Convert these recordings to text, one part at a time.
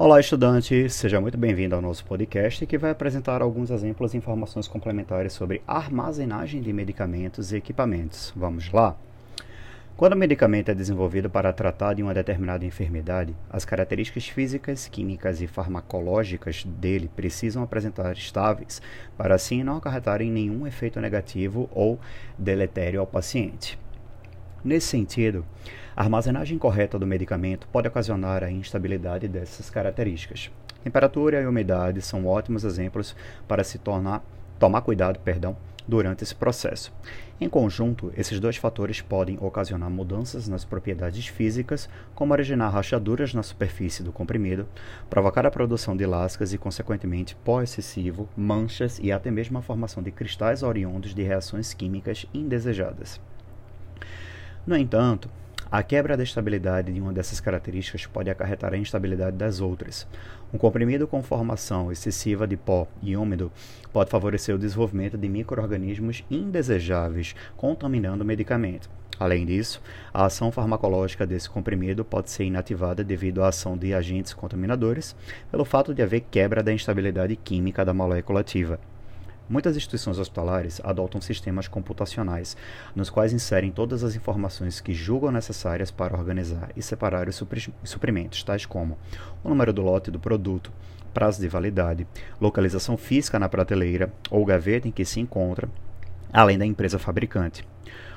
Olá, estudante! Seja muito bem-vindo ao nosso podcast que vai apresentar alguns exemplos e informações complementares sobre armazenagem de medicamentos e equipamentos. Vamos lá? Quando o medicamento é desenvolvido para tratar de uma determinada enfermidade, as características físicas, químicas e farmacológicas dele precisam apresentar estáveis para assim não acarretarem nenhum efeito negativo ou deletério ao paciente. Nesse sentido, a armazenagem correta do medicamento pode ocasionar a instabilidade dessas características. Temperatura e umidade são ótimos exemplos para se tornar, tomar cuidado perdão, durante esse processo. Em conjunto, esses dois fatores podem ocasionar mudanças nas propriedades físicas, como originar rachaduras na superfície do comprimido, provocar a produção de lascas e, consequentemente, pó excessivo, manchas e até mesmo a formação de cristais oriundos de reações químicas indesejadas. No entanto, a quebra da estabilidade de uma dessas características pode acarretar a instabilidade das outras. Um comprimido com formação excessiva de pó e úmido pode favorecer o desenvolvimento de microorganismos indesejáveis, contaminando o medicamento. Além disso, a ação farmacológica desse comprimido pode ser inativada devido à ação de agentes contaminadores, pelo fato de haver quebra da instabilidade química da molécula ativa. Muitas instituições hospitalares adotam sistemas computacionais, nos quais inserem todas as informações que julgam necessárias para organizar e separar os suprimentos, tais como o número do lote do produto, prazo de validade, localização física na prateleira ou gaveta em que se encontra, além da empresa fabricante.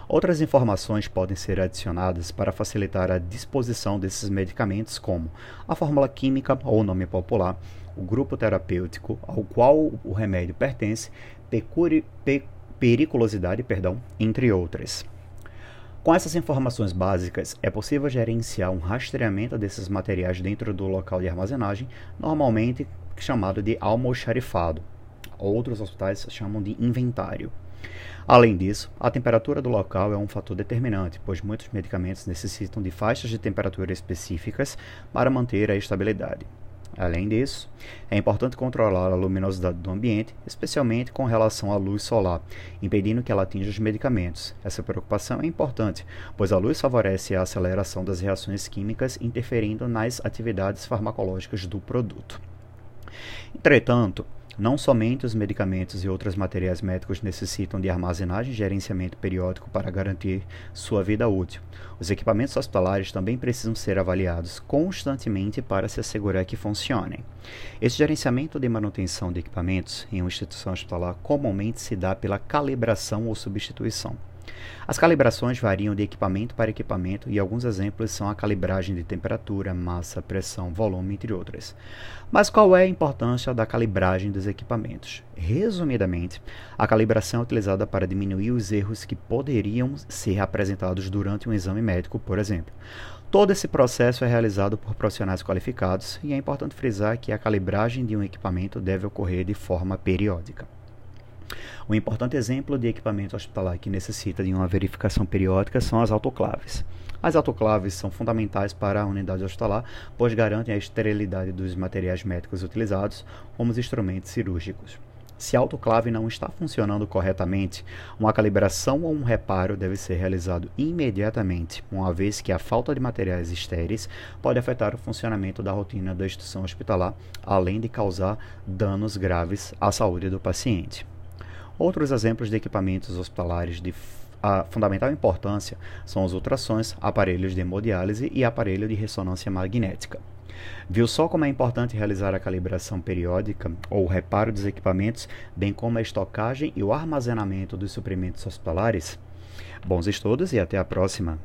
Outras informações podem ser adicionadas para facilitar a disposição desses medicamentos, como a fórmula química ou nome popular, o grupo terapêutico ao qual o remédio pertence, pecuri, pe, periculosidade, perdão, entre outras. Com essas informações básicas, é possível gerenciar um rastreamento desses materiais dentro do local de armazenagem, normalmente chamado de almoxarifado. Outros hospitais chamam de inventário. Além disso, a temperatura do local é um fator determinante, pois muitos medicamentos necessitam de faixas de temperatura específicas para manter a estabilidade. Além disso, é importante controlar a luminosidade do ambiente, especialmente com relação à luz solar, impedindo que ela atinja os medicamentos. Essa preocupação é importante, pois a luz favorece a aceleração das reações químicas, interferindo nas atividades farmacológicas do produto. Entretanto, não somente os medicamentos e outros materiais médicos necessitam de armazenagem e gerenciamento periódico para garantir sua vida útil. Os equipamentos hospitalares também precisam ser avaliados constantemente para se assegurar que funcionem. Esse gerenciamento de manutenção de equipamentos em uma instituição hospitalar comumente se dá pela calibração ou substituição. As calibrações variam de equipamento para equipamento e alguns exemplos são a calibragem de temperatura, massa, pressão, volume, entre outras. Mas qual é a importância da calibragem dos equipamentos? Resumidamente, a calibração é utilizada para diminuir os erros que poderiam ser apresentados durante um exame médico, por exemplo. Todo esse processo é realizado por profissionais qualificados e é importante frisar que a calibragem de um equipamento deve ocorrer de forma periódica. Um importante exemplo de equipamento hospitalar que necessita de uma verificação periódica são as autoclaves. As autoclaves são fundamentais para a unidade hospitalar, pois garantem a esterilidade dos materiais médicos utilizados, como os instrumentos cirúrgicos. Se a autoclave não está funcionando corretamente, uma calibração ou um reparo deve ser realizado imediatamente, uma vez que a falta de materiais estéreis pode afetar o funcionamento da rotina da instituição hospitalar, além de causar danos graves à saúde do paciente. Outros exemplos de equipamentos hospitalares de a fundamental importância são os ultrassons, aparelhos de hemodiálise e aparelho de ressonância magnética. Viu só como é importante realizar a calibração periódica ou o reparo dos equipamentos, bem como a estocagem e o armazenamento dos suprimentos hospitalares? Bons estudos e até a próxima!